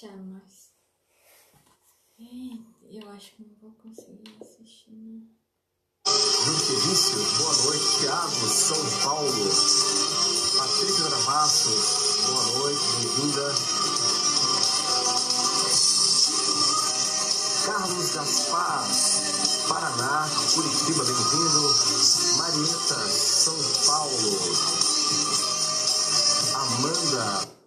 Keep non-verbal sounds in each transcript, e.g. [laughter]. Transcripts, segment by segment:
chamas. Eu acho que não vou conseguir assistir, né? Vinícius, boa noite. Tiago, São Paulo. Patrícia Gravassos, boa noite, bem-vinda. Carlos Gaspar, Paraná, Curitiba, bem-vindo. Marieta, São Paulo. Amanda,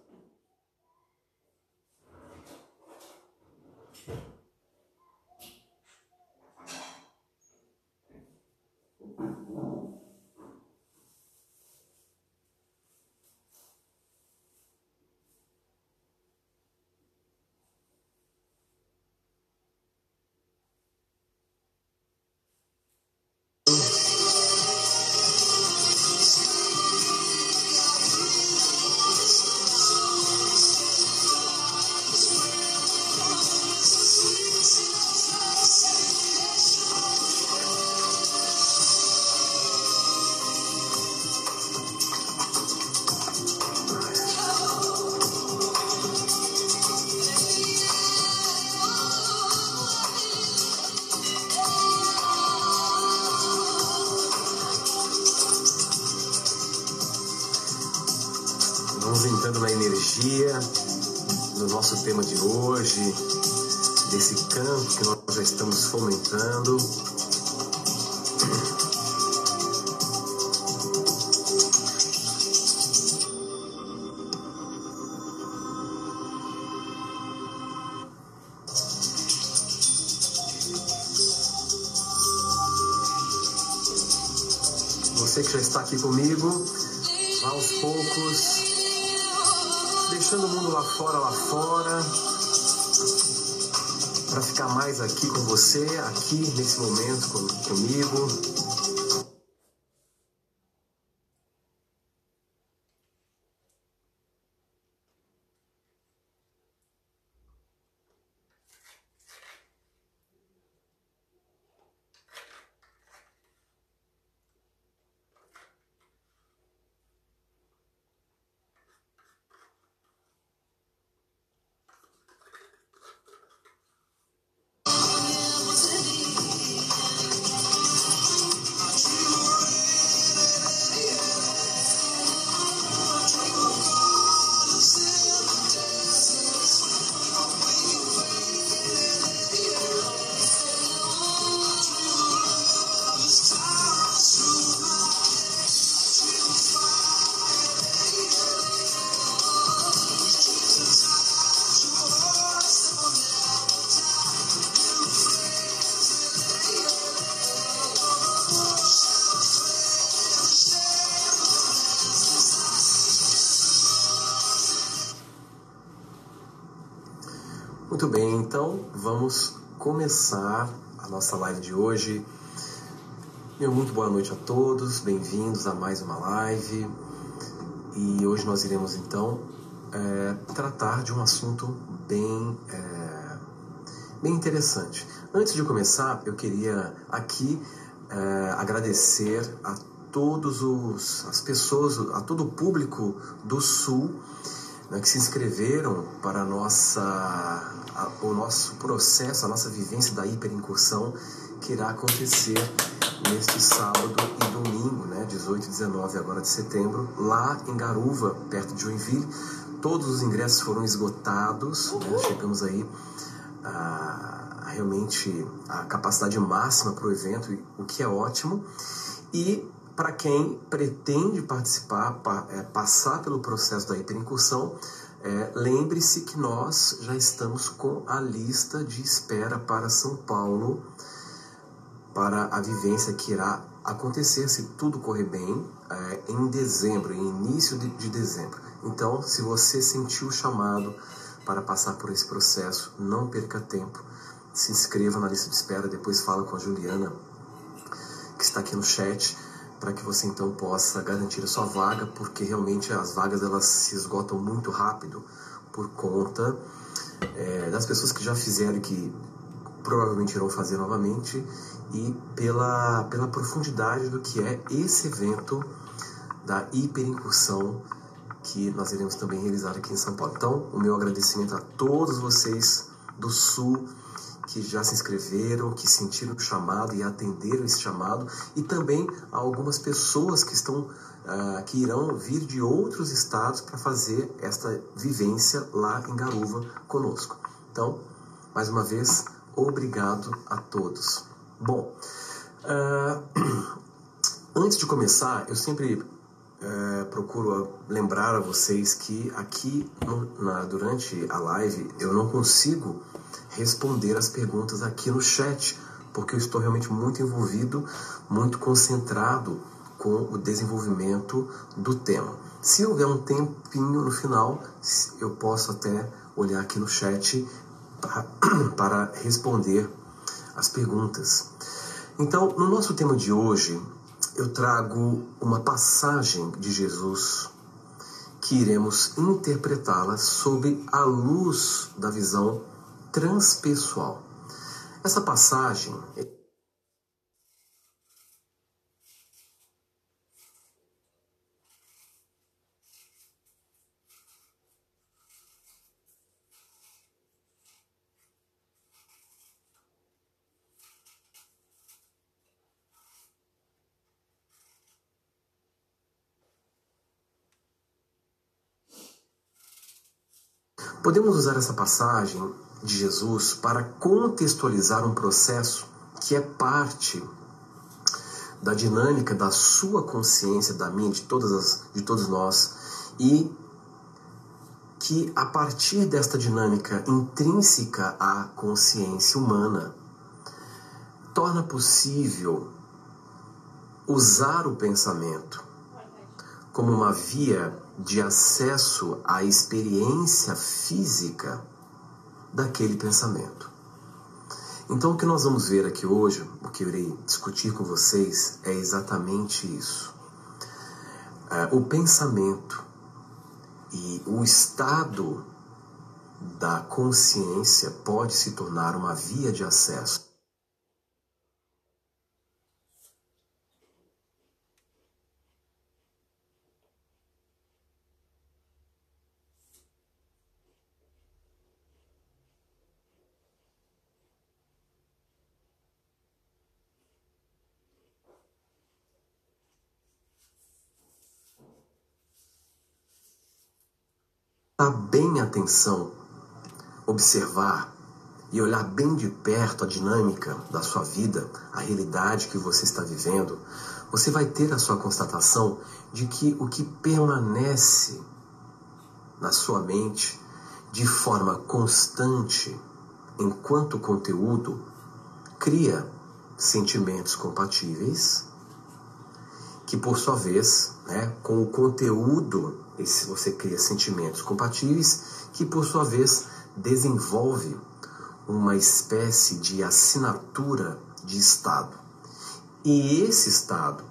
desse campo que nós já estamos fomentando. Você que já está aqui comigo, vá aos poucos deixando o mundo lá fora, lá fora, para ficar mais aqui com você, aqui nesse momento com, comigo. A nossa live de hoje. Meu muito boa noite a todos, bem-vindos a mais uma live. E hoje nós iremos então é, tratar de um assunto bem, é, bem interessante. Antes de começar, eu queria aqui é, agradecer a todos os as pessoas, a todo o público do Sul né, que se inscreveram para nossa, a, o nosso processo, a nossa vivência da hiperincursão, que irá acontecer neste sábado e domingo, né, 18 e 19 agora de setembro, lá em Garuva, perto de Joinville. Todos os ingressos foram esgotados, né, chegamos aí a, a realmente a capacidade máxima para o evento, o que é ótimo. E para quem pretende participar, é, passar pelo processo da hiperincursão, é, lembre-se que nós já estamos com a lista de espera para São Paulo, para a vivência que irá acontecer, se tudo correr bem, é, em dezembro, em início de, de dezembro. Então, se você sentiu o chamado para passar por esse processo, não perca tempo, se inscreva na lista de espera, depois fala com a Juliana, que está aqui no chat para que você então possa garantir a sua vaga, porque realmente as vagas elas se esgotam muito rápido por conta é, das pessoas que já fizeram e que provavelmente irão fazer novamente e pela, pela profundidade do que é esse evento da hiperincursão que nós iremos também realizar aqui em São Paulo. Então, o meu agradecimento a todos vocês do Sul que já se inscreveram, que sentiram o chamado e atenderam esse chamado, e também a algumas pessoas que estão uh, que irão vir de outros estados para fazer esta vivência lá em Garuva conosco. Então, mais uma vez, obrigado a todos. Bom, uh, [clears throat] antes de começar, eu sempre uh, procuro lembrar a vocês que aqui no, na, durante a live eu não consigo responder as perguntas aqui no chat, porque eu estou realmente muito envolvido, muito concentrado com o desenvolvimento do tema. Se houver um tempinho no final, eu posso até olhar aqui no chat [clears throat] para, responder as perguntas. Então, no nosso tema de hoje, eu trago uma passagem de Jesus que iremos interpretá-la sob a luz da visão transpessoal. Essa passagem Podemos usar essa passagem de Jesus para contextualizar um processo que é parte da dinâmica da sua consciência, da minha, de todas as, de todos nós e que a partir desta dinâmica intrínseca à consciência humana torna possível usar o pensamento como uma via de acesso à experiência física daquele pensamento. Então, o que nós vamos ver aqui hoje, o que eu irei discutir com vocês, é exatamente isso. É, o pensamento e o estado da consciência pode se tornar uma via de acesso prestar bem atenção, observar e olhar bem de perto a dinâmica da sua vida, a realidade que você está vivendo, você vai ter a sua constatação de que o que permanece na sua mente de forma constante, enquanto conteúdo, cria sentimentos compatíveis, que por sua vez, né, com o conteúdo esse, você cria sentimentos compatíveis que, por sua vez, desenvolve uma espécie de assinatura de estado. E esse estado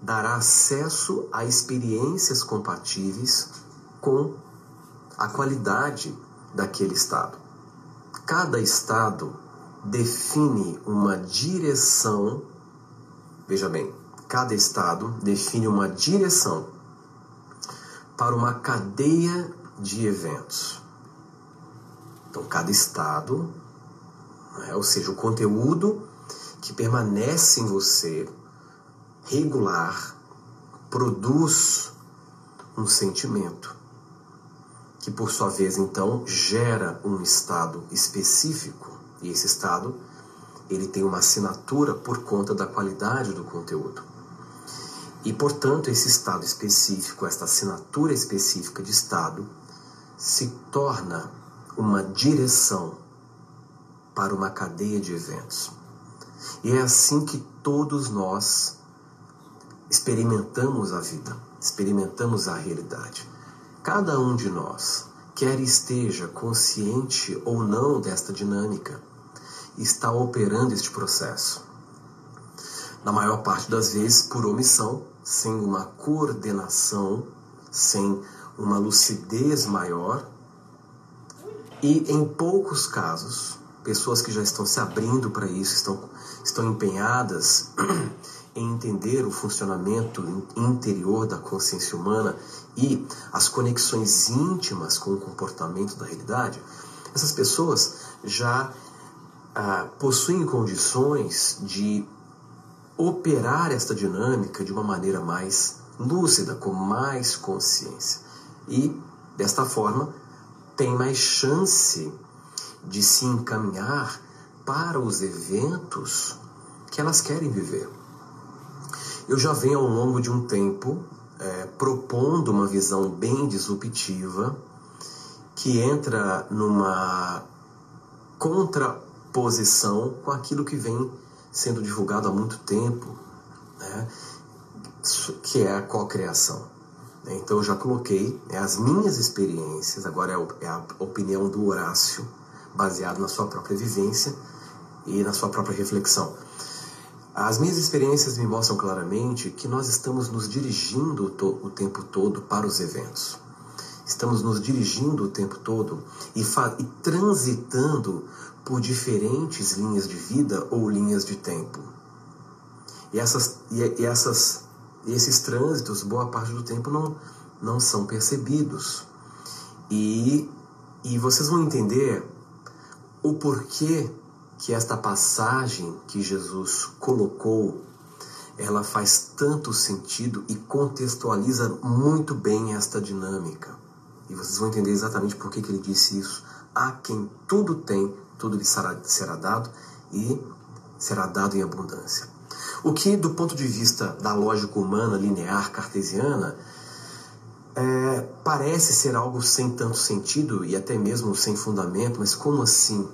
dará acesso a experiências compatíveis com a qualidade daquele estado. Cada estado define uma direção, veja bem, cada estado define uma direção para uma cadeia de eventos. Então, cada estado, né, ou seja, o conteúdo que permanece em você, regular, produz um sentimento, que por sua vez então gera um estado específico, e esse estado ele tem uma assinatura por conta da qualidade do conteúdo. E, portanto, esse estado específico, esta assinatura específica de estado, se torna uma direção para uma cadeia de eventos. E é assim que todos nós experimentamos a vida, experimentamos a realidade. Cada um de nós, quer esteja consciente ou não desta dinâmica, está operando este processo. Na maior parte das vezes por omissão, sem uma coordenação, sem uma lucidez maior. E em poucos casos, pessoas que já estão se abrindo para isso, estão, estão empenhadas [clears throat] em entender o funcionamento interior da consciência humana e as conexões íntimas com o comportamento da realidade, essas pessoas já ah, possuem condições de operar esta dinâmica de uma maneira mais lúcida, com mais consciência. E, desta forma, tem mais chance de se encaminhar para os eventos que elas querem viver. Eu já venho ao longo de um tempo é, propondo uma visão bem disruptiva que entra numa contraposição com aquilo que vem sendo divulgado há muito tempo, né, que é a cocriação. Então eu já coloquei né, as minhas experiências, agora é, é a opinião do Horácio, baseado na sua própria vivência e na sua própria reflexão. As minhas experiências me mostram claramente que nós estamos nos dirigindo o tempo todo para os eventos. Estamos nos dirigindo o tempo todo e, e transitando por diferentes linhas de vida ou linhas de tempo. E, essas, e, essas, esses trânsitos, boa parte do tempo, não, não são percebidos. E, e vocês vão entender o porquê que esta passagem que Jesus colocou, ela faz tanto sentido e contextualiza muito bem esta dinâmica. E vocês vão entender exatamente por que, que ele disse isso. A quem tudo tem, tudo lhe será, será dado e será dado em abundância. O que, do ponto de vista da lógica humana, linear, cartesiana, é, parece ser algo sem tanto sentido e até mesmo sem fundamento, mas como assim?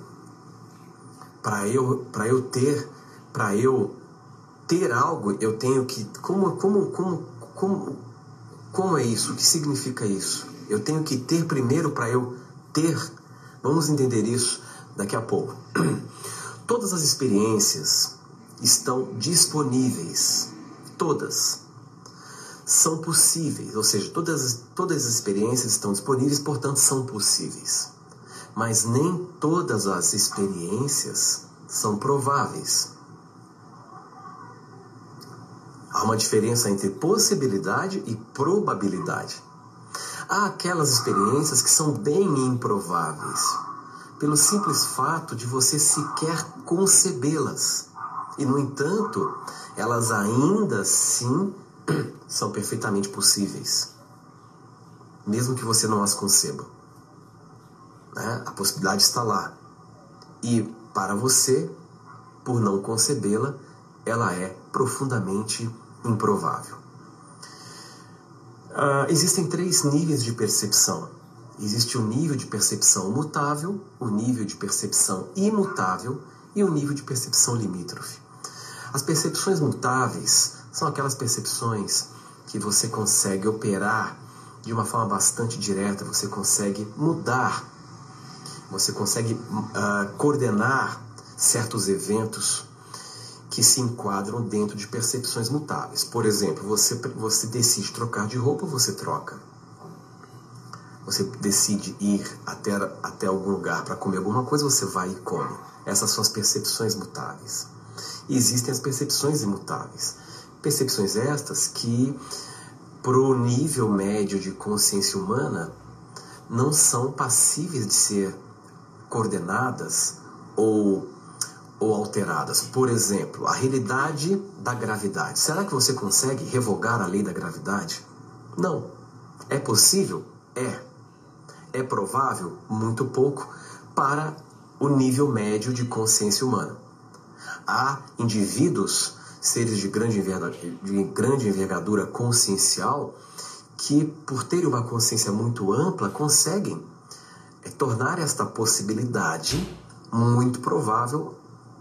para eu para eu ter para eu ter algo eu tenho que como como como como como é isso o que significa isso eu tenho que ter primeiro para eu ter vamos entender isso daqui a pouco. [clears throat] Todas as experiências estão disponíveis. Todas. São possíveis ou seja todas todas as experiências estão disponíveis portanto são possíveis. Mas nem todas as experiências são prováveis. Há uma diferença entre possibilidade e probabilidade. Há aquelas experiências que são bem improváveis, pelo simples fato de você sequer concebê-las. E, no entanto, elas ainda assim [clears throat] são perfeitamente possíveis, mesmo que você não as conceba. Né? A possibilidade está lá. E para você, por não concebê-la, ela é profundamente improvável. Uh, existem três níveis de percepção. Existe o nível de percepção mutável, o nível de percepção imutável e o nível de percepção limítrofe. As percepções mutáveis são aquelas percepções que você consegue operar de uma forma bastante direta, você consegue mudar você consegue uh, coordenar certos eventos que se enquadram dentro de percepções mutáveis. Por exemplo, você, você decide trocar de roupa, você troca. Você decide ir até, até algum lugar para comer alguma coisa, você vai e come. Essas são as percepções mutáveis. E existem as percepções imutáveis. Percepções estas que, para o nível médio de consciência humana, não são passíveis de ser coordenadas ou, ou alteradas. Por exemplo, a realidade da gravidade. Será que você consegue revogar a lei da gravidade? Não. É possível? É. É provável? Muito pouco para o nível médio de consciência humana. Há indivíduos, seres de grande envergadura, de grande envergadura consciencial, que, por terem uma consciência muito ampla, conseguem é tornar esta possibilidade muito provável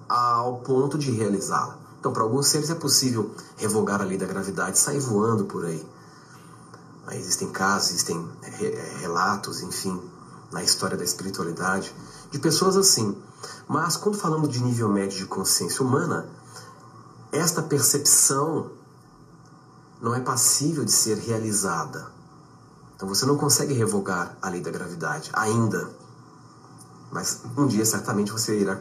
ao ponto de realizá-la. Então, para alguns seres é possível revogar a lei da gravidade e sair voando por aí. Existem casos, existem é, relatos, enfim, na história da espiritualidade, de pessoas assim. Mas quando falamos de nível médio de consciência humana, esta percepção não é passível de ser realizada. Então você não consegue revogar a lei da gravidade ainda. Mas um dia certamente você irá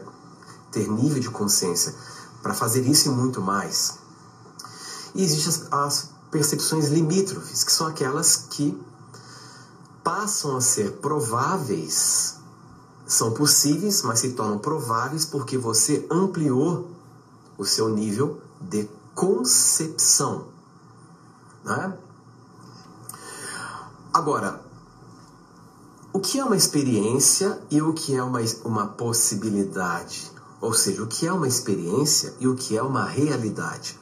ter nível de consciência para fazer isso e muito mais. E existem as, as percepções limítrofes, que são aquelas que passam a ser prováveis, são possíveis, mas se tornam prováveis porque você ampliou o seu nível de concepção. Né? Agora, o que é uma experiência e o que é uma, uma possibilidade? Ou seja, o que é uma experiência e o que é uma realidade?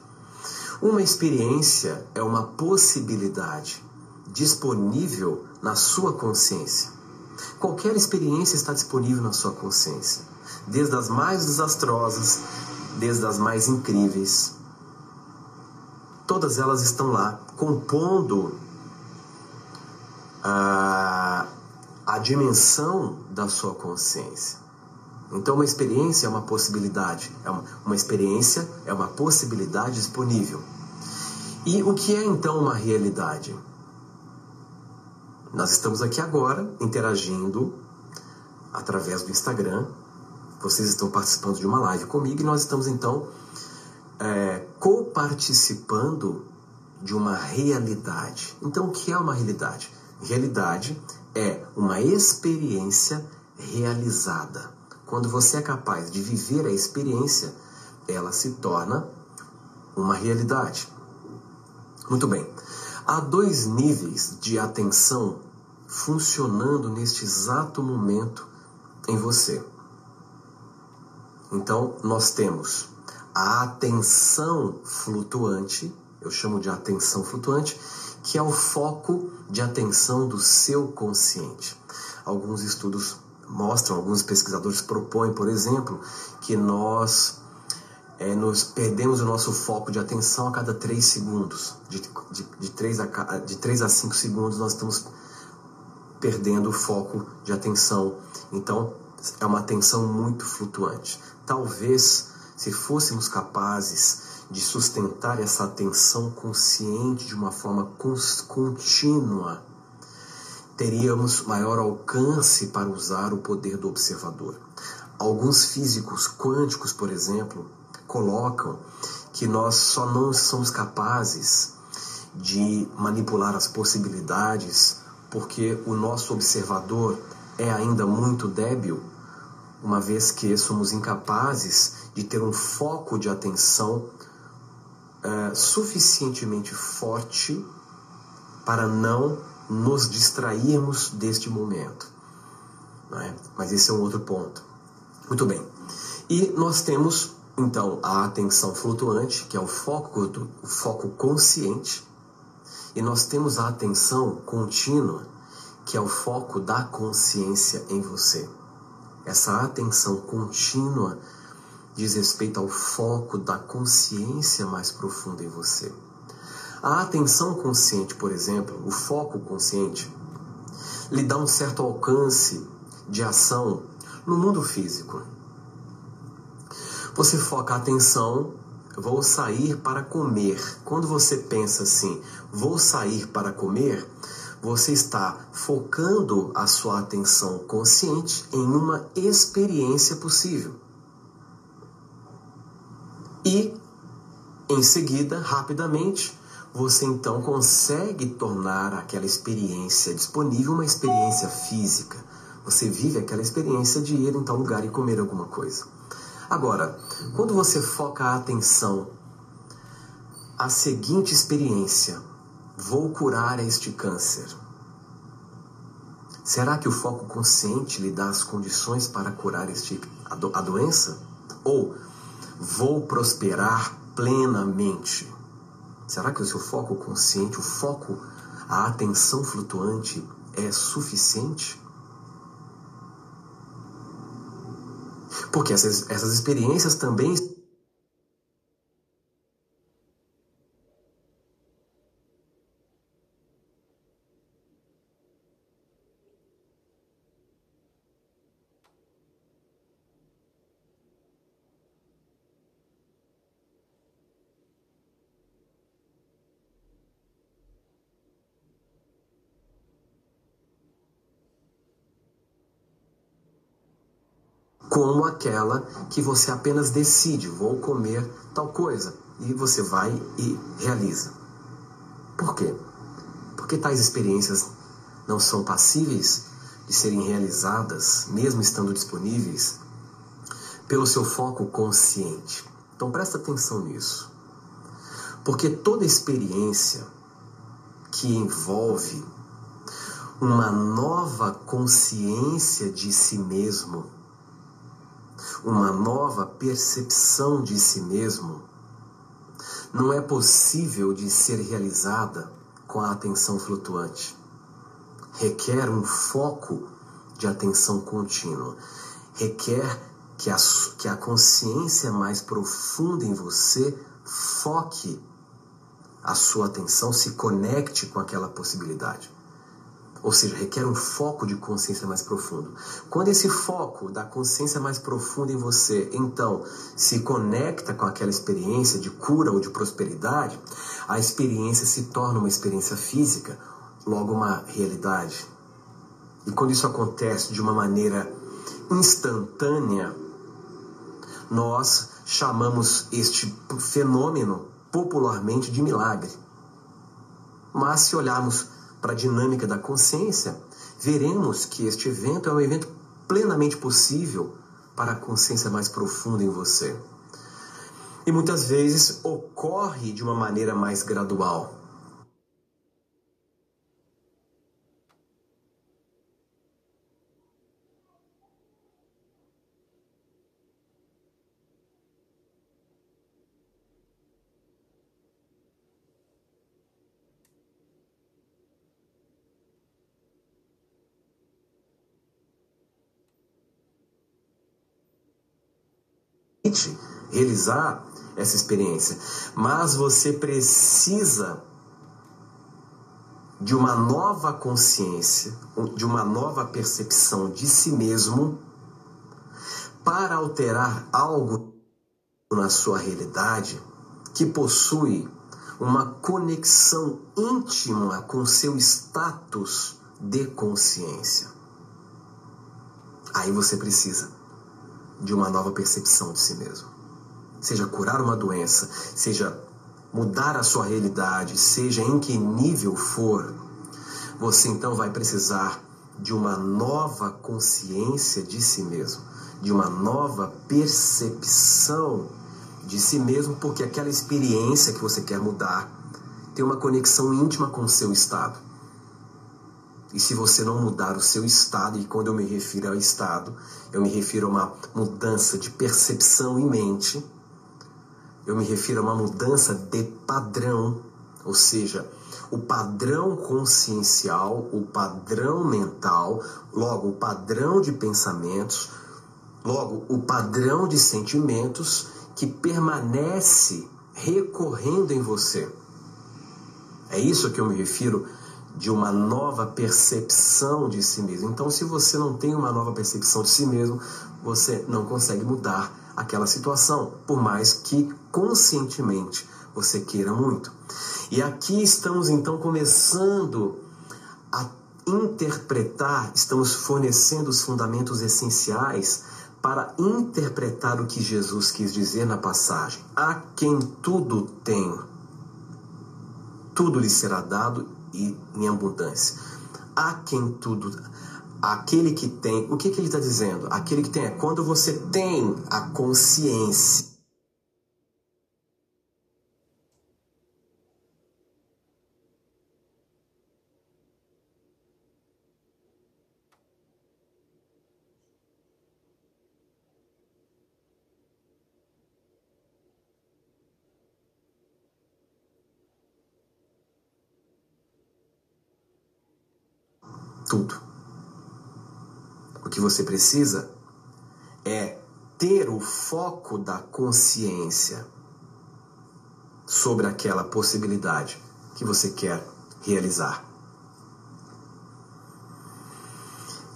Uma experiência é uma possibilidade disponível na sua consciência. Qualquer experiência está disponível na sua consciência, desde as mais desastrosas, desde as mais incríveis. Todas elas estão lá, compondo a, a dimensão da sua consciência. Então, uma experiência é uma possibilidade, é uma, uma experiência é uma possibilidade disponível. E o que é então uma realidade? Nós estamos aqui agora interagindo através do Instagram. Vocês estão participando de uma live comigo e nós estamos então é, co-participando de uma realidade. Então, o que é uma realidade? Realidade é uma experiência realizada. Quando você é capaz de viver a experiência, ela se torna uma realidade. Muito bem. Há dois níveis de atenção funcionando neste exato momento em você. Então, nós temos a atenção flutuante, eu chamo de atenção flutuante, que é o foco de atenção do seu consciente. Alguns estudos mostram, alguns pesquisadores propõem, por exemplo, que nós é, perdemos o nosso foco de atenção a cada 3 segundos. De, de, de, 3 a, de 3 a 5 segundos nós estamos perdendo o foco de atenção. Então, é uma atenção muito flutuante. Talvez, se fôssemos capazes de sustentar essa atenção consciente de uma forma contínua, teríamos maior alcance para usar o poder do observador. Alguns físicos quânticos, por exemplo, colocam que nós só não somos capazes de manipular as possibilidades porque o nosso observador é ainda muito débil, uma vez que somos incapazes de ter um foco de atenção é, suficientemente forte para não nos distrairmos deste momento. É? Mas esse é um outro ponto. Muito bem. E nós temos então a atenção flutuante, que é o foco, do, o foco consciente, e nós temos a atenção contínua, que é o foco da consciência em você. Essa atenção contínua diz respeito ao foco da consciência mais profunda em você. A atenção consciente, por exemplo, o foco consciente, lhe dá um certo alcance de ação no mundo físico. Você foca a atenção, vou sair para comer. Quando você pensa assim, vou sair para comer, você está focando a sua atenção consciente em uma experiência possível. E, em seguida, rapidamente, você então consegue tornar aquela experiência disponível uma experiência física. Você vive aquela experiência de ir em tal lugar e comer alguma coisa. Agora, quando você foca a atenção a seguinte experiência, vou curar este câncer. Será que o foco consciente lhe dá as condições para curar este, a, do, a doença? Ou vou prosperar plenamente? Será que o seu foco consciente, o foco, a atenção flutuante é suficiente? Porque essas, essas experiências também como aquela que você apenas decide, vou comer tal coisa. e você vai e realiza. Por quê? Porque tais experiências não são passíveis de serem realizadas, mesmo estando disponíveis, pelo seu foco consciente. Então presta atenção nisso. Porque toda experiência que envolve uma nova consciência de si mesmo, uma nova percepção de si mesmo, não é possível de ser realizada com a atenção flutuante. Requer um foco de atenção contínua. Requer que a, que a consciência mais profunda em você foque a sua atenção, se conecte com aquela possibilidade. Ou seja, requer um foco de consciência mais profundo. Quando esse foco da consciência mais profunda em você, então, se conecta com aquela experiência de cura ou de prosperidade, a experiência se torna uma experiência física, logo uma realidade. E quando isso acontece de uma maneira instantânea, nós chamamos este fenômeno popularmente de milagre. Mas se olharmos para a dinâmica da consciência, veremos que este evento é um evento plenamente possível para a consciência mais profunda em você. E muitas vezes ocorre de uma maneira mais gradual. Realizar essa experiência, mas você precisa de uma nova consciência, de uma nova percepção de si mesmo para alterar algo na sua realidade que possui uma conexão íntima com seu status de consciência. Aí você precisa de uma nova percepção de si mesmo. Seja curar uma doença, seja mudar a sua realidade, seja em que nível for, você então vai precisar de uma nova consciência de si mesmo, de uma nova percepção de si mesmo, porque aquela experiência que você quer mudar tem uma conexão íntima com o seu estado. E se você não mudar o seu estado, e quando eu me refiro ao estado, eu me refiro a uma mudança de percepção em mente, eu me refiro a uma mudança de padrão, ou seja, o padrão consciencial, o padrão mental, logo o padrão de pensamentos, logo o padrão de sentimentos que permanece recorrendo em você. É isso que eu me refiro de uma nova percepção de si mesmo. Então, se você não tem uma nova percepção de si mesmo, você não consegue mudar aquela situação, por mais que conscientemente você queira muito. E aqui estamos então começando a interpretar, estamos fornecendo os fundamentos essenciais para interpretar o que Jesus quis dizer na passagem. A quem tudo tem, tudo lhe será dado e em abundância. A quem tudo. Aquele que tem. O que, que ele está dizendo? Aquele que tem é quando você tem a consciência tudo. O que você precisa é ter o foco da consciência sobre aquela possibilidade que você quer realizar.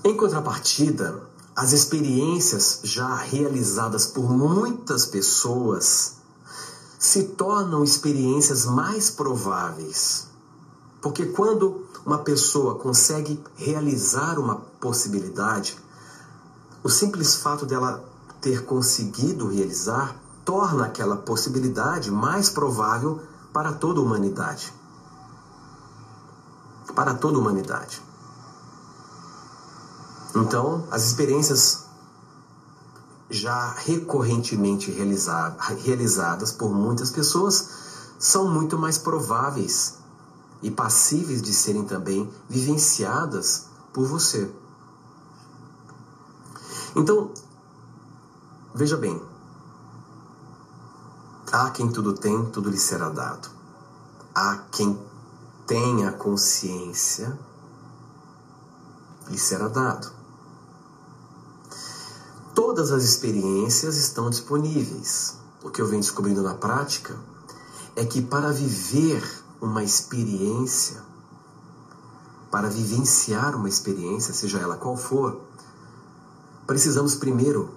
Em contrapartida, as experiências já realizadas por muitas pessoas se tornam experiências mais prováveis. Porque quando uma pessoa consegue realizar uma possibilidade, o simples fato dela ter conseguido realizar torna aquela possibilidade mais provável para toda a humanidade. Para toda a humanidade. Então, as experiências já recorrentemente realizadas por muitas pessoas são muito mais prováveis e passíveis de serem também vivenciadas por você. Então, veja bem, há quem tudo tem, tudo lhe será dado. Há quem tenha consciência, lhe será dado. Todas as experiências estão disponíveis. O que eu venho descobrindo na prática é que para viver uma experiência, para vivenciar uma experiência, seja ela qual for, precisamos primeiro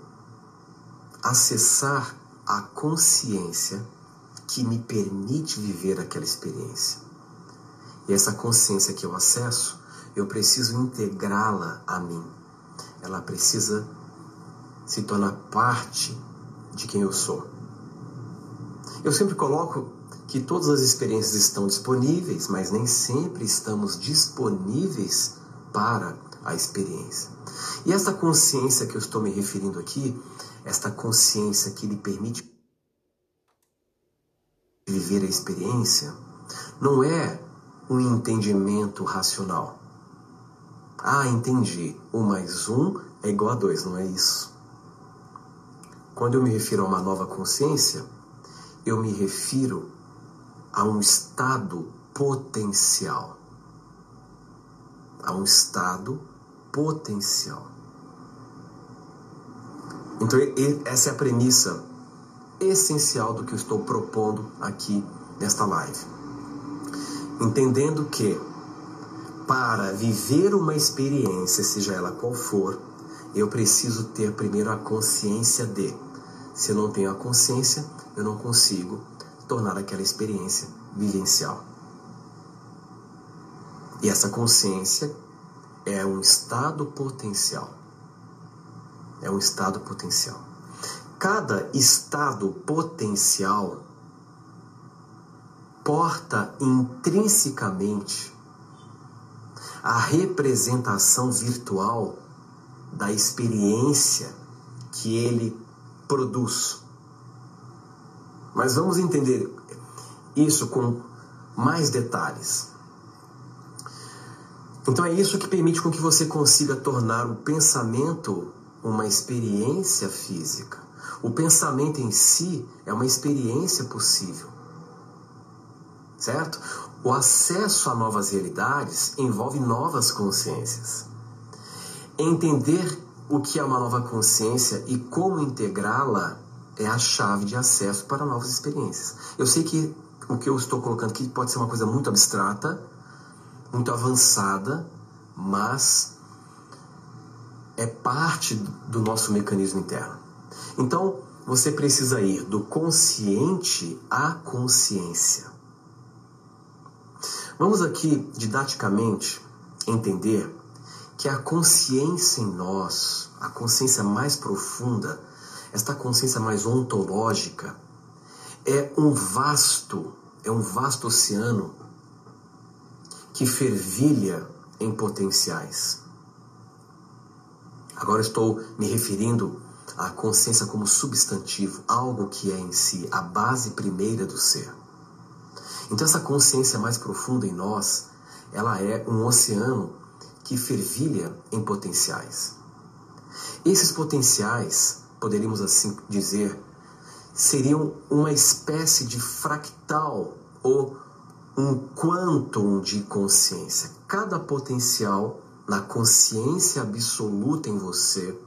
acessar a consciência que me permite viver aquela experiência. E essa consciência que eu acesso, eu preciso integrá-la a mim. Ela precisa se tornar parte de quem eu sou. Eu sempre coloco que todas as experiências estão disponíveis, mas nem sempre estamos disponíveis para a experiência. E essa consciência que eu estou me referindo aqui, esta consciência que lhe permite viver a experiência, não é um entendimento racional. Ah, entendi. Um mais um é igual a dois, não é isso. Quando eu me refiro a uma nova consciência, eu me refiro a um estado potencial. A um estado potencial. Então, essa é a premissa essencial do que eu estou propondo aqui nesta live. Entendendo que para viver uma experiência, seja ela qual for, eu preciso ter primeiro a consciência de se eu não tenho a consciência, eu não consigo tornar aquela experiência vivencial. E essa consciência é um estado potencial. É um estado potencial. Cada estado potencial porta intrinsecamente a representação virtual da experiência que ele produz. Mas vamos entender isso com mais detalhes. Então é isso que permite com que você consiga tornar o pensamento uma experiência física. O pensamento em si é uma experiência possível. Certo? O acesso a novas realidades envolve novas consciências. Entender o que é uma nova consciência e como integrá-la é a chave de acesso para novas experiências. Eu sei que o que eu estou colocando aqui pode ser uma coisa muito abstrata, muito avançada, mas é parte do nosso mecanismo interno. Então, você precisa ir do consciente à consciência. Vamos aqui, didaticamente, entender que a consciência em nós, a consciência mais profunda, esta consciência mais ontológica, é um vasto, é um vasto oceano que fervilha em potenciais. Agora estou me referindo à consciência como substantivo, algo que é em si a base primeira do ser. Então essa consciência mais profunda em nós, ela é um oceano que fervilha em potenciais. Esses potenciais, poderíamos assim dizer, seriam uma espécie de fractal ou um quantum de consciência. Cada potencial na consciência absoluta em você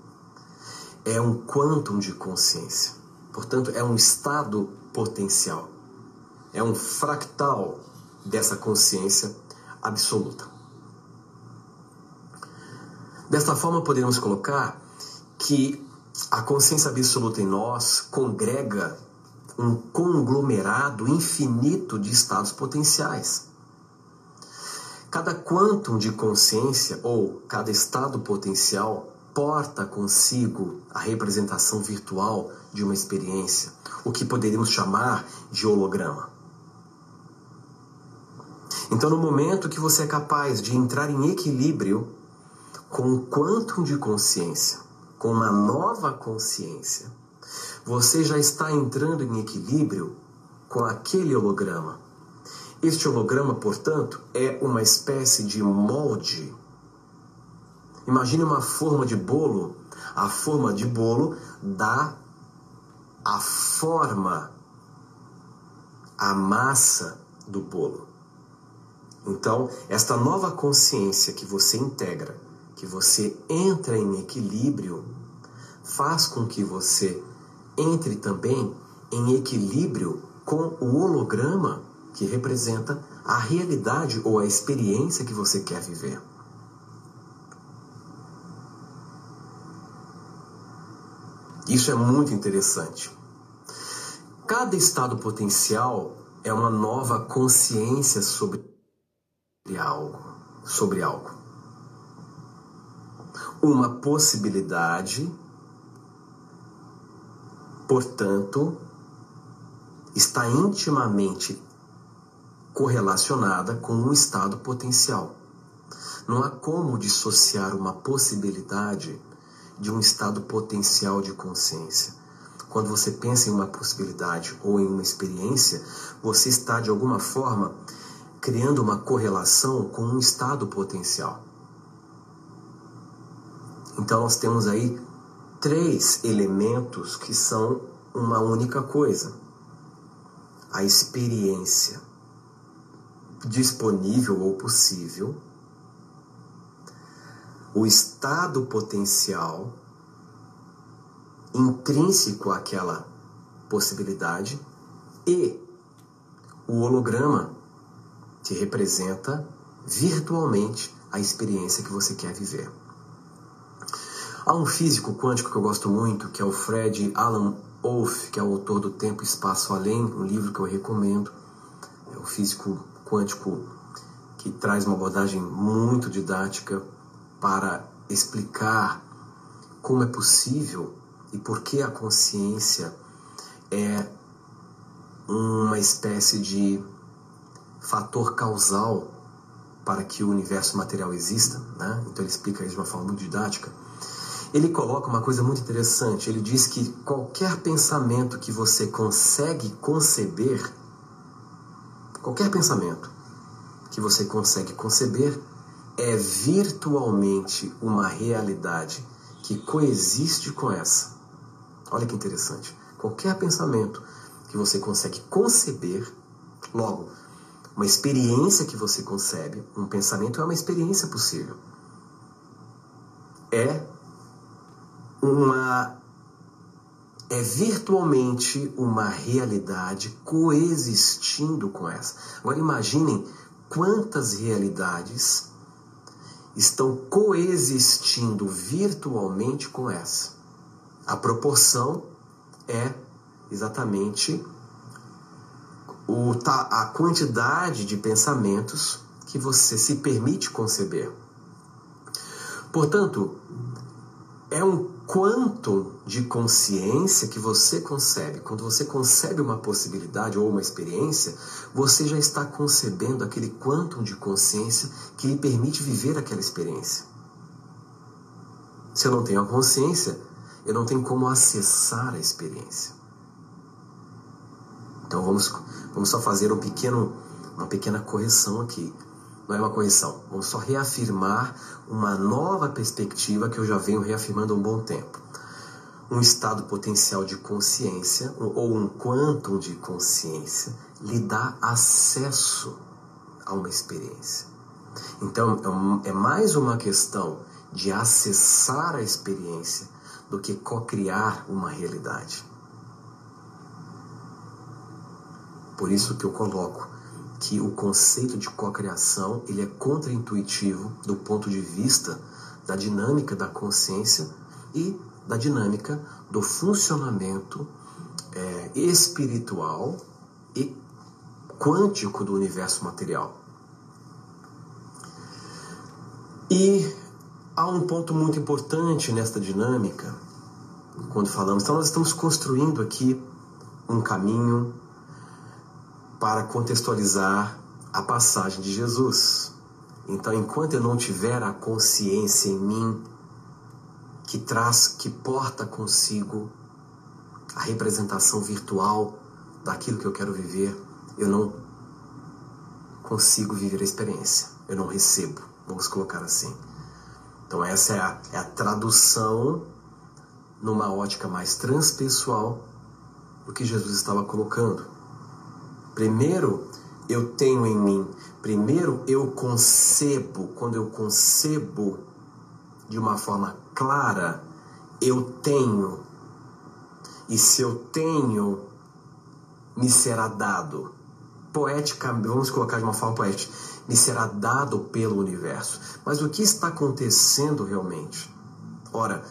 é um quantum de consciência. Portanto, é um estado potencial. É um fractal dessa consciência absoluta. Desta forma, poderíamos colocar que a consciência absoluta em nós congrega um conglomerado infinito de estados potenciais. Cada quantum de consciência ou cada estado potencial transporta consigo a representação virtual de uma experiência, o que poderíamos chamar de holograma. Então, no momento que você é capaz de entrar em equilíbrio com o quantum de consciência, com uma nova consciência, você já está entrando em equilíbrio com aquele holograma. Este holograma, portanto, é uma espécie de molde. Imagine uma forma de bolo. A forma de bolo dá a forma, a massa do bolo. Então, esta nova consciência que você integra, que você entra em equilíbrio, faz com que você entre também em equilíbrio com o holograma que representa a realidade ou a experiência que você quer viver. Isso é muito interessante. Cada estado potencial é uma nova consciência sobre algo, sobre algo. Uma possibilidade, portanto, está intimamente correlacionada com um estado potencial. Não há como dissociar uma possibilidade de um estado potencial de consciência. Quando você pensa em uma possibilidade ou em uma experiência, você está de alguma forma criando uma correlação com um estado potencial. Então nós temos aí três elementos que são uma única coisa: a experiência disponível ou possível, o estado potencial intrínseco àquela possibilidade e o holograma que representa virtualmente a experiência que você quer viver. Há um físico quântico que eu gosto muito, que é o Fred Alan Wolf, que é o autor do Tempo e Espaço Além, um livro que eu recomendo. É o físico quântico que traz uma abordagem muito didática para explicar como é possível e por que a consciência é uma espécie de fator causal para que o universo material exista, né? então ele explica isso de uma forma muito didática. Ele coloca uma coisa muito interessante. Ele diz que qualquer pensamento que você consegue conceber, qualquer pensamento que você consegue conceber, é virtualmente uma realidade que coexiste com essa. Olha que interessante. Qualquer pensamento que você consegue conceber, logo, uma experiência que você concebe, um pensamento é uma experiência possível. É uma é virtualmente uma realidade coexistindo com essa. Agora imaginem quantas realidades estão coexistindo virtualmente com essa. A proporção é exatamente o, a quantidade de pensamentos que você se permite conceber. Portanto, é um quanto de consciência que você concebe. Quando você concebe uma possibilidade ou uma experiência, você já está concebendo aquele quantum de consciência que lhe permite viver aquela experiência. Se eu não tenho a consciência, eu não tenho como acessar a experiência. Então vamos, vamos só fazer um pequeno, uma pequena correção aqui. Não é uma correção, vamos só reafirmar uma nova perspectiva que eu já venho reafirmando há um bom tempo. Um estado potencial de consciência, ou um quantum de consciência, lhe dá acesso a uma experiência. Então, é, é mais uma questão de acessar a experiência do que co-criar uma realidade. Por isso que eu coloco que o conceito de cocriação ele é contraintuitivo do ponto de vista da dinâmica da consciência e da dinâmica do funcionamento é, espiritual e quântico do universo material. E há um ponto muito importante nesta dinâmica quando falamos. Então, nós estamos construindo aqui um caminho para contextualizar a passagem de Jesus. Então, enquanto eu não tiver a consciência em mim que traz, que porta consigo a representação virtual daquilo que eu quero viver, eu não consigo viver a experiência. Eu não recebo, vamos colocar assim. Então, essa é a, é a tradução numa ótica mais transpessoal do que Jesus estava colocando. Primeiro, eu tenho em mim. Primeiro, eu concebo. Quando eu concebo de uma forma clara, eu tenho. E se eu tenho, me será dado. Poética, vamos colocar de uma forma poética, me será dado pelo universo. Mas o que está acontecendo realmente? Ora,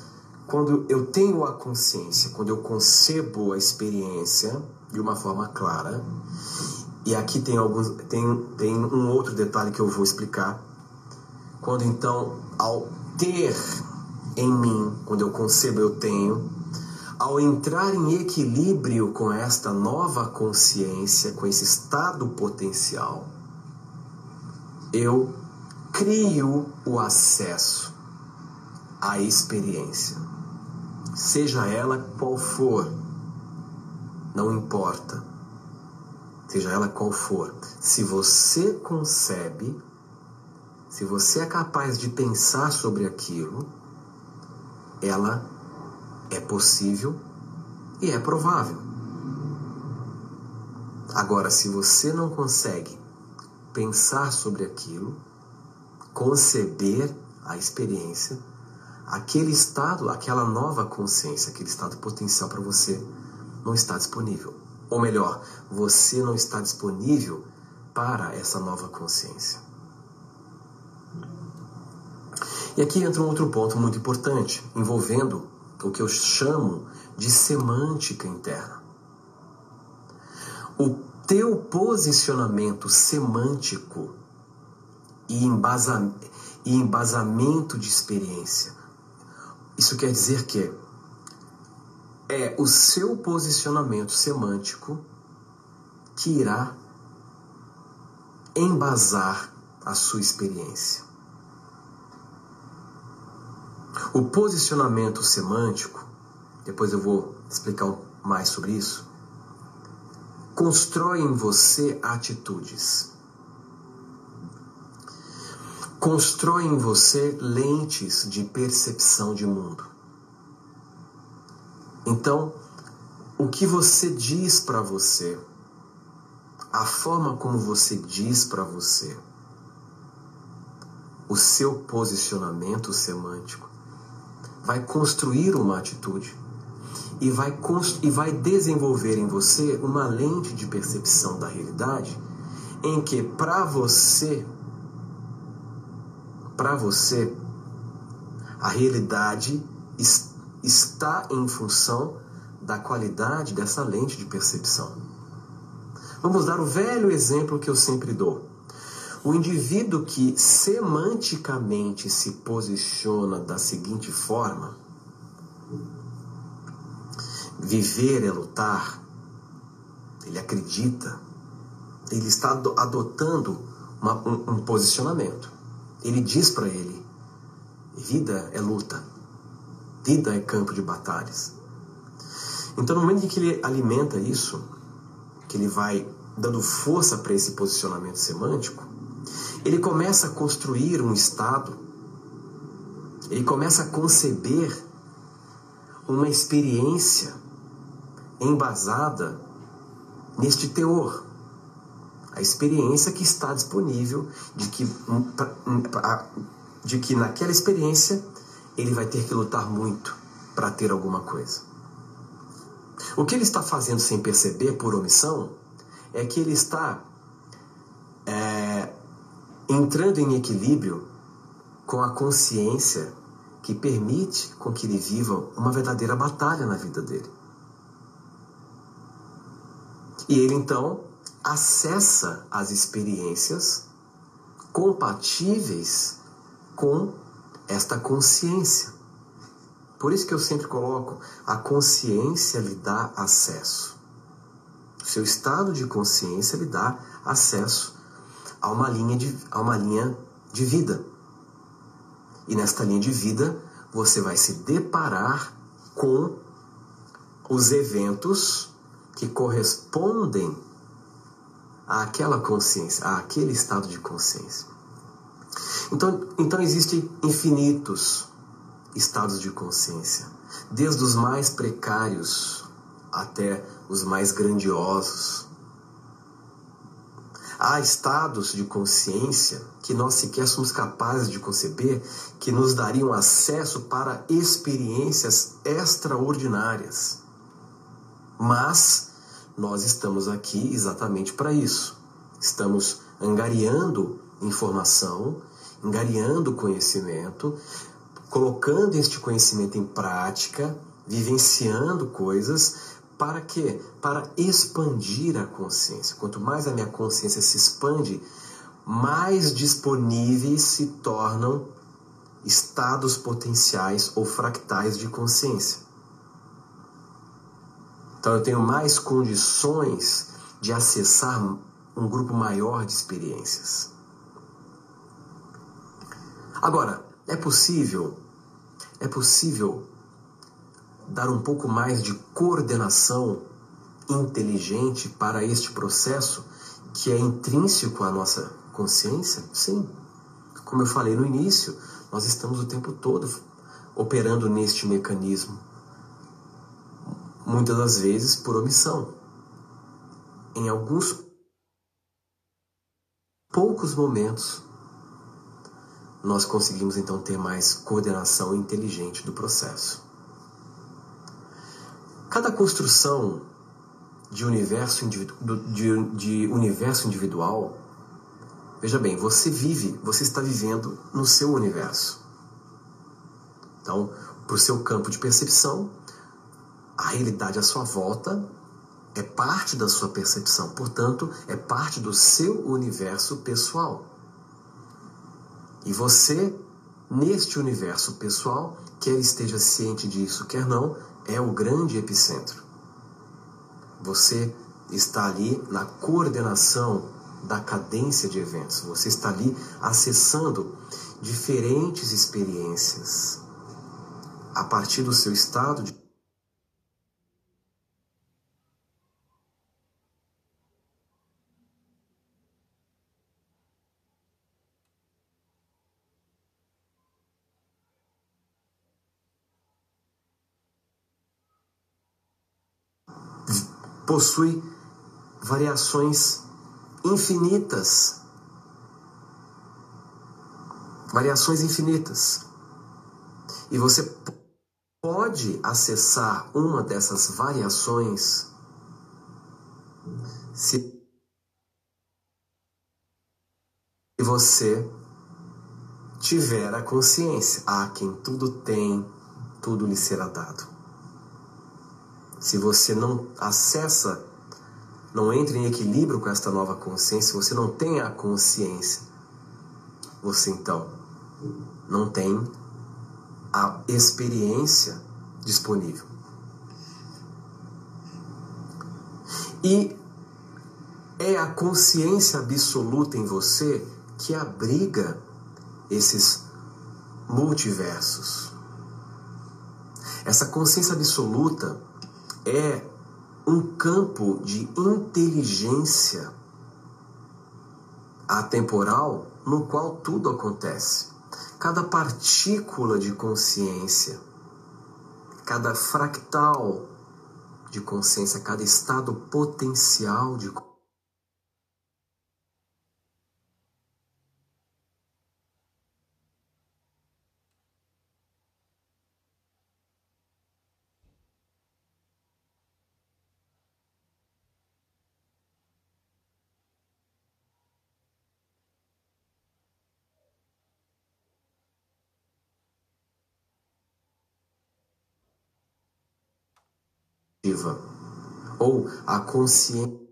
quando eu tenho a consciência, quando eu concebo a experiência de uma forma clara, e aqui tem alguns tem, tem um outro detalhe que eu vou explicar. Quando então ao ter em mim, quando eu concebo eu tenho, ao entrar em equilíbrio com esta nova consciência, com esse estado potencial, eu crio o acesso à experiência seja ela qual for, não importa, seja ela qual for, se você concebe, se você é capaz de pensar sobre aquilo, ela é possível e é provável. Agora, se você não consegue pensar sobre aquilo, conceber a experiência, aquele estado, aquela nova consciência, aquele estado potencial para você não está disponível. Ou melhor, você não está disponível para essa nova consciência. E aqui entra um outro ponto muito importante, envolvendo o que eu chamo de semântica interna. O teu posicionamento semântico e embasamento de experiência isso quer dizer que é o seu posicionamento semântico que irá embasar a sua experiência. O posicionamento semântico, depois eu vou explicar mais sobre isso, constrói em você atitudes. constrói em você lentes de percepção de mundo. Então, o que você diz para você, a forma como você diz para você, o seu posicionamento semântico, vai construir uma atitude e vai, e vai desenvolver em você uma lente de percepção da realidade em que, para você, para você, a realidade está em função da qualidade dessa lente de percepção. Vamos dar o velho exemplo que eu sempre dou. O indivíduo que semanticamente se posiciona da seguinte forma: viver é lutar, ele acredita, ele está adotando uma, um, um posicionamento. Ele diz para ele: vida é luta, vida é campo de batalhas. Então, no momento em que ele alimenta isso, que ele vai dando força para esse posicionamento semântico, ele começa a construir um estado, ele começa a conceber uma experiência embasada neste teor a experiência que está disponível de que, de que naquela experiência ele vai ter que lutar muito para ter alguma coisa. O que ele está fazendo sem perceber, por omissão, é que ele está é, entrando em equilíbrio com a consciência que permite com que ele viva uma verdadeira batalha na vida dele. E ele então acessa as experiências compatíveis com esta consciência. Por isso que eu sempre coloco, a consciência lhe dá acesso. Seu estado de consciência lhe dá acesso a uma linha de, a uma linha de vida. E nesta linha de vida, você vai se deparar com os eventos que correspondem àquela consciência, àquele estado de consciência. Então, então existem infinitos estados de consciência, desde os mais precários até os mais grandiosos. Há estados de consciência que nós sequer somos capazes de conceber que nos dariam acesso para experiências extraordinárias. Mas nós estamos aqui exatamente para isso. Estamos angariando informação, angariando conhecimento, colocando este conhecimento em prática, vivenciando coisas para quê? Para expandir a consciência. Quanto mais a minha consciência se expande, mais disponíveis se tornam estados potenciais ou fractais de consciência. Então eu tenho mais condições de acessar um grupo maior de experiências. Agora, é possível, é possível dar um pouco mais de coordenação inteligente para este processo que é intrínseco à nossa consciência? Sim. Como eu falei no início, nós estamos o tempo todo operando neste mecanismo. Muitas das vezes por omissão. Em alguns poucos momentos, nós conseguimos então ter mais coordenação inteligente do processo. Cada construção de universo, de, de universo individual, veja bem, você vive, você está vivendo no seu universo. Então, para o seu campo de percepção, a realidade à sua volta é parte da sua percepção, portanto, é parte do seu universo pessoal. E você, neste universo pessoal, quer esteja ciente disso, quer não, é o grande epicentro. Você está ali na coordenação da cadência de eventos. Você está ali acessando diferentes experiências a partir do seu estado de possui variações infinitas. Variações infinitas. E você pode acessar uma dessas variações se você tiver a consciência. A quem tudo tem, tudo lhe será dado se você não acessa, não entra em equilíbrio com esta nova consciência, você não tem a consciência, você então não tem a experiência disponível. E é a consciência absoluta em você que abriga esses multiversos. Essa consciência absoluta é um campo de inteligência atemporal no qual tudo acontece. Cada partícula de consciência, cada fractal de consciência, cada estado potencial de consciência ou a consciência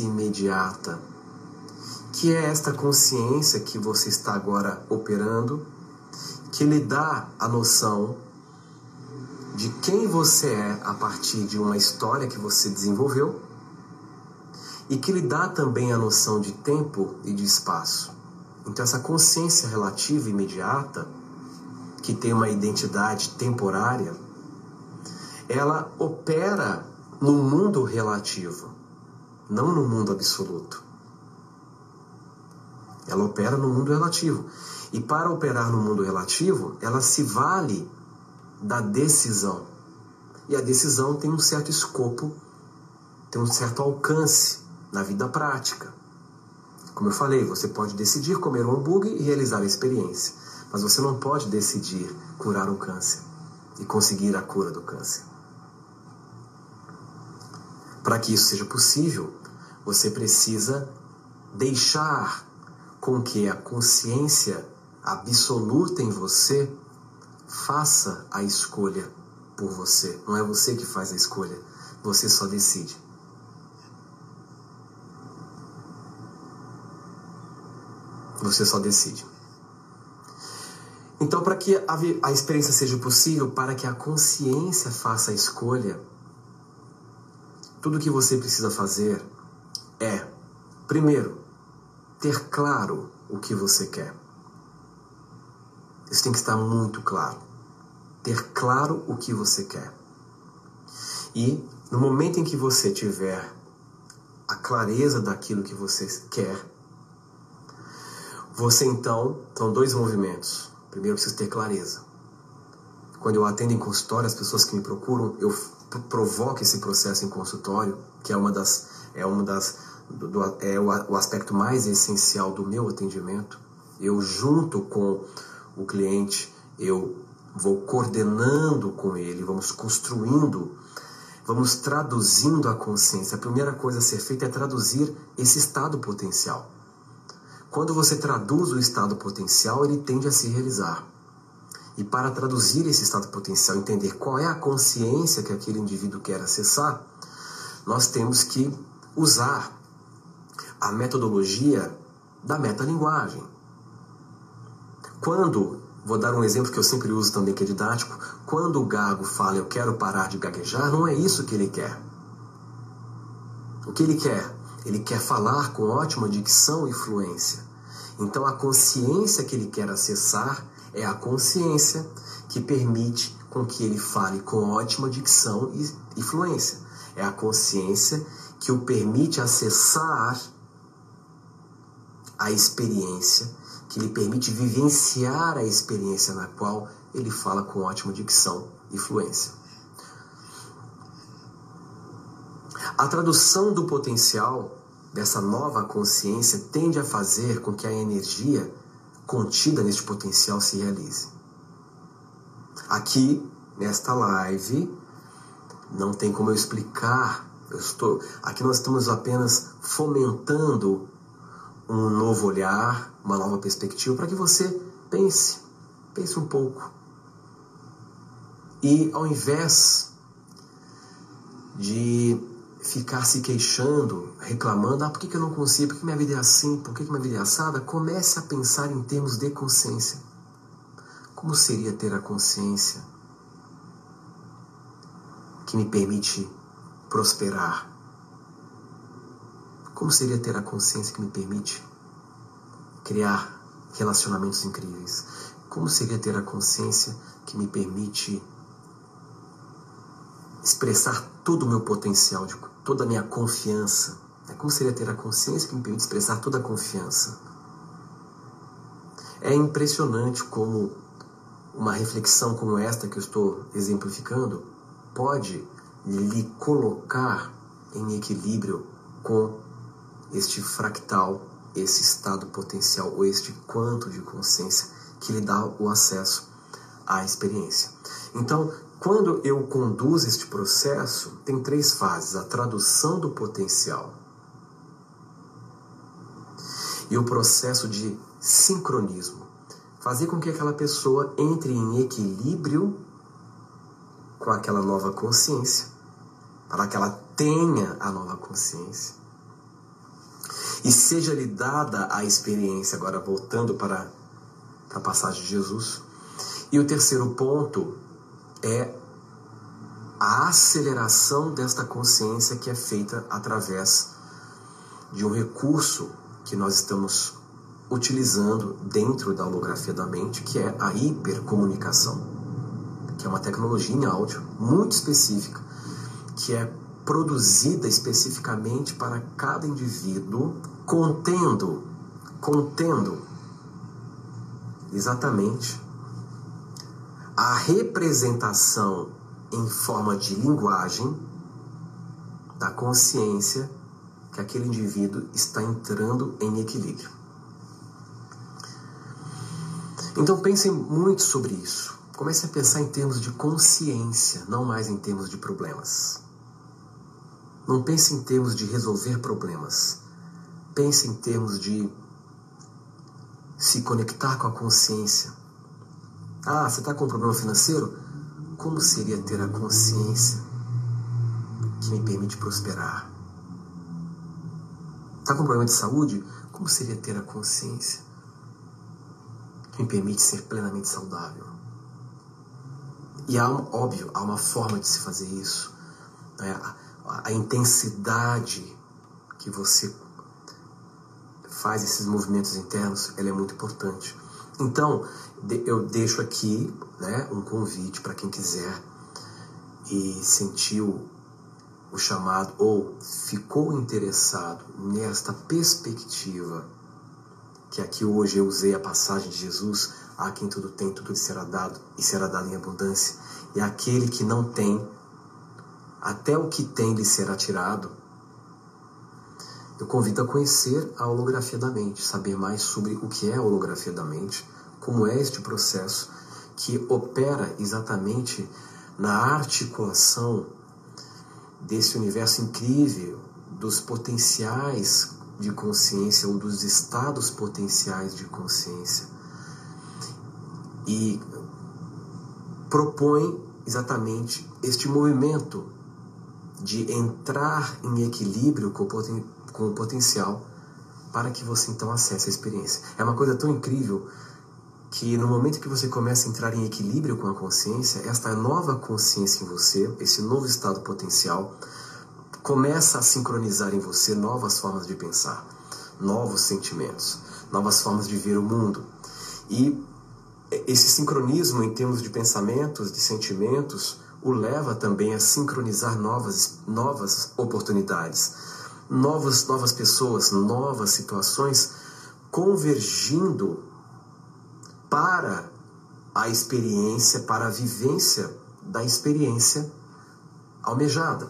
imediata que é esta consciência que você está agora operando, que lhe dá a noção de quem você é a partir de uma história que você desenvolveu e que lhe dá também a noção de tempo e de espaço. Então, essa consciência relativa imediata, que tem uma identidade temporária, ela opera no mundo relativo, não no mundo absoluto. Ela opera no mundo relativo. E para operar no mundo relativo, ela se vale da decisão. E a decisão tem um certo escopo, tem um certo alcance na vida prática. Como eu falei, você pode decidir comer um hambúrguer e realizar a experiência, mas você não pode decidir curar o câncer e conseguir a cura do câncer. Para que isso seja possível, você precisa deixar com que a consciência absoluta em você faça a escolha por você. Não é você que faz a escolha, você só decide. Você só decide. Então, para que a, a experiência seja possível, para que a consciência faça a escolha, tudo o que você precisa fazer é, primeiro, ter claro o que você quer. Isso tem que estar muito claro. Ter claro o que você quer. E no momento em que você tiver a clareza daquilo que você quer, você então, são dois movimentos. Primeiro, preciso ter clareza. Quando eu atendo em consultório, as pessoas que me procuram, eu provoco esse processo em consultório, que é uma das, é uma das, do, do, é o, o aspecto mais essencial do meu atendimento. Eu junto com o cliente, eu vou coordenando com ele, vamos construindo, vamos traduzindo a consciência. A primeira coisa a ser feita é traduzir esse estado potencial. Quando você traduz o estado potencial, ele tende a se realizar. E para traduzir esse estado potencial, entender qual é a consciência que aquele indivíduo quer acessar, nós temos que usar a metodologia da metalinguagem. Quando, vou dar um exemplo que eu sempre uso também que é didático, quando o gago fala eu quero parar de gaguejar, não é isso que ele quer. O que ele quer? Ele quer falar com ótima dicção e fluência. Então a consciência que ele quer acessar é a consciência que permite com que ele fale com ótima dicção e, fluência. É a consciência que o permite acessar a experiência, que lhe permite vivenciar a experiência na qual ele fala com ótima dicção e fluência. A tradução do potencial dessa nova consciência tende a fazer com que a energia contida neste potencial se realize. Aqui, nesta live, não tem como eu explicar. Eu estou, aqui nós estamos apenas fomentando um novo olhar, uma nova perspectiva para que você pense, pense um pouco. E ao invés de ficar se queixando, reclamando, ah, por que, que eu não consigo, por que minha vida é assim, por que, que minha vida é assada, comece a pensar em termos de consciência. Como seria ter a consciência que me permite prosperar? Como seria ter a consciência que me permite criar relacionamentos incríveis? Como seria ter a consciência que me permite expressar todo o meu potencial de toda a minha confiança. É como seria ter a consciência que me permite expressar toda a confiança. É impressionante como uma reflexão como esta que eu estou exemplificando pode lhe colocar em equilíbrio com este fractal, esse estado potencial ou este quanto de consciência que lhe dá o acesso à experiência. Então, quando eu conduzo este processo, tem três fases: a tradução do potencial e o processo de sincronismo. Fazer com que aquela pessoa entre em equilíbrio com aquela nova consciência, para que ela tenha a nova consciência. e seja-lhe dada a experiência, agora voltando para a passagem de Jesus. E o terceiro ponto é a aceleração desta consciência que é feita através de um recurso que nós estamos utilizando dentro da holografia da mente, que é a hipercomunicação, que é uma tecnologia em áudio muito específica, que é produzida especificamente para cada indivíduo, contendo, contendo exatamente a representação em forma de linguagem da consciência que aquele indivíduo está entrando em equilíbrio. Então pensem muito sobre isso. Comece a pensar em termos de consciência, não mais em termos de problemas. Não pense em termos de resolver problemas. Pense em termos de se conectar com a consciência. Ah, você está com um problema financeiro? Como seria ter a consciência que me permite prosperar? Está com um problema de saúde? Como seria ter a consciência que me permite ser plenamente saudável? E há, óbvio, há uma forma de se fazer isso. Né? A, a intensidade que você faz esses movimentos internos, ela é muito importante. Então, eu deixo aqui né, um convite para quem quiser e sentiu o chamado ou ficou interessado nesta perspectiva que aqui hoje eu usei a passagem de Jesus, a quem tudo tem, tudo lhe será dado e será dado em abundância, e aquele que não tem, até o que tem lhe será tirado. Eu convido a conhecer a holografia da mente, saber mais sobre o que é a holografia da mente, como é este processo que opera exatamente na articulação desse universo incrível dos potenciais de consciência ou dos estados potenciais de consciência e propõe exatamente este movimento de entrar em equilíbrio com o, poten com o potencial para que você então acesse a experiência. É uma coisa tão incrível que no momento que você começa a entrar em equilíbrio com a consciência, esta nova consciência em você, esse novo estado potencial, começa a sincronizar em você novas formas de pensar, novos sentimentos, novas formas de ver o mundo. E esse sincronismo em termos de pensamentos, de sentimentos, o leva também a sincronizar novas, novas oportunidades, novas, novas pessoas, novas situações convergindo para a experiência, para a vivência da experiência almejada.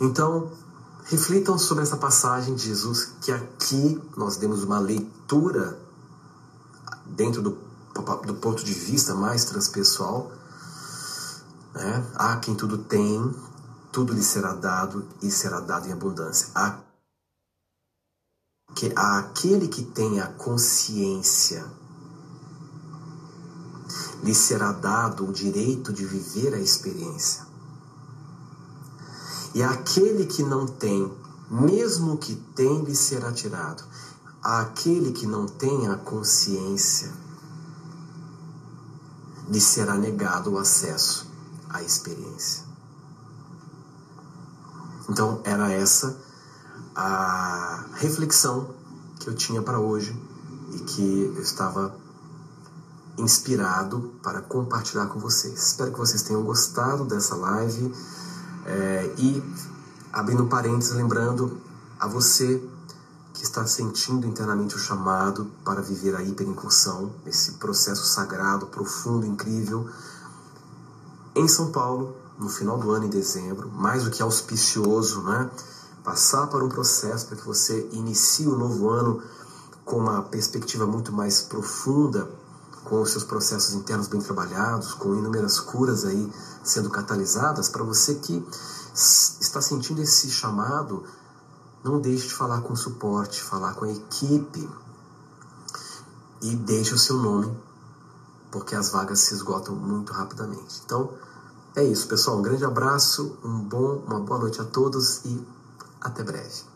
Então, reflitam sobre essa passagem de Jesus, que aqui nós demos uma leitura dentro do, do ponto de vista mais transpessoal. Né? Há quem tudo tem, tudo lhe será dado e será dado em abundância. Há que aquele que tem a consciência lhe será dado o direito de viver a experiência. E aquele que não tem, mesmo que tem, lhe será tirado. Aquele que não tem a consciência, lhe será negado o acesso à experiência. Então, era essa a reflexão que eu tinha para hoje e que eu estava inspirado para compartilhar com vocês. Espero que vocês tenham gostado dessa live é, e, abrindo parênteses, lembrando a você que está sentindo internamente o chamado para viver a hiperincursão, esse processo sagrado, profundo, incrível, em São Paulo, no final do ano, em dezembro, mais do que auspicioso, né? Passar por um processo para que você inicie o novo ano com uma perspectiva muito mais profunda, com os seus processos internos bem trabalhados, com inúmeras curas aí sendo catalisadas, para você que está sentindo esse chamado, não deixe de falar com o suporte, falar com a equipe e deixe o seu nome, porque as vagas se esgotam muito rapidamente. Então, é isso, pessoal. Um grande abraço, um bom, uma boa noite a todos e até breve.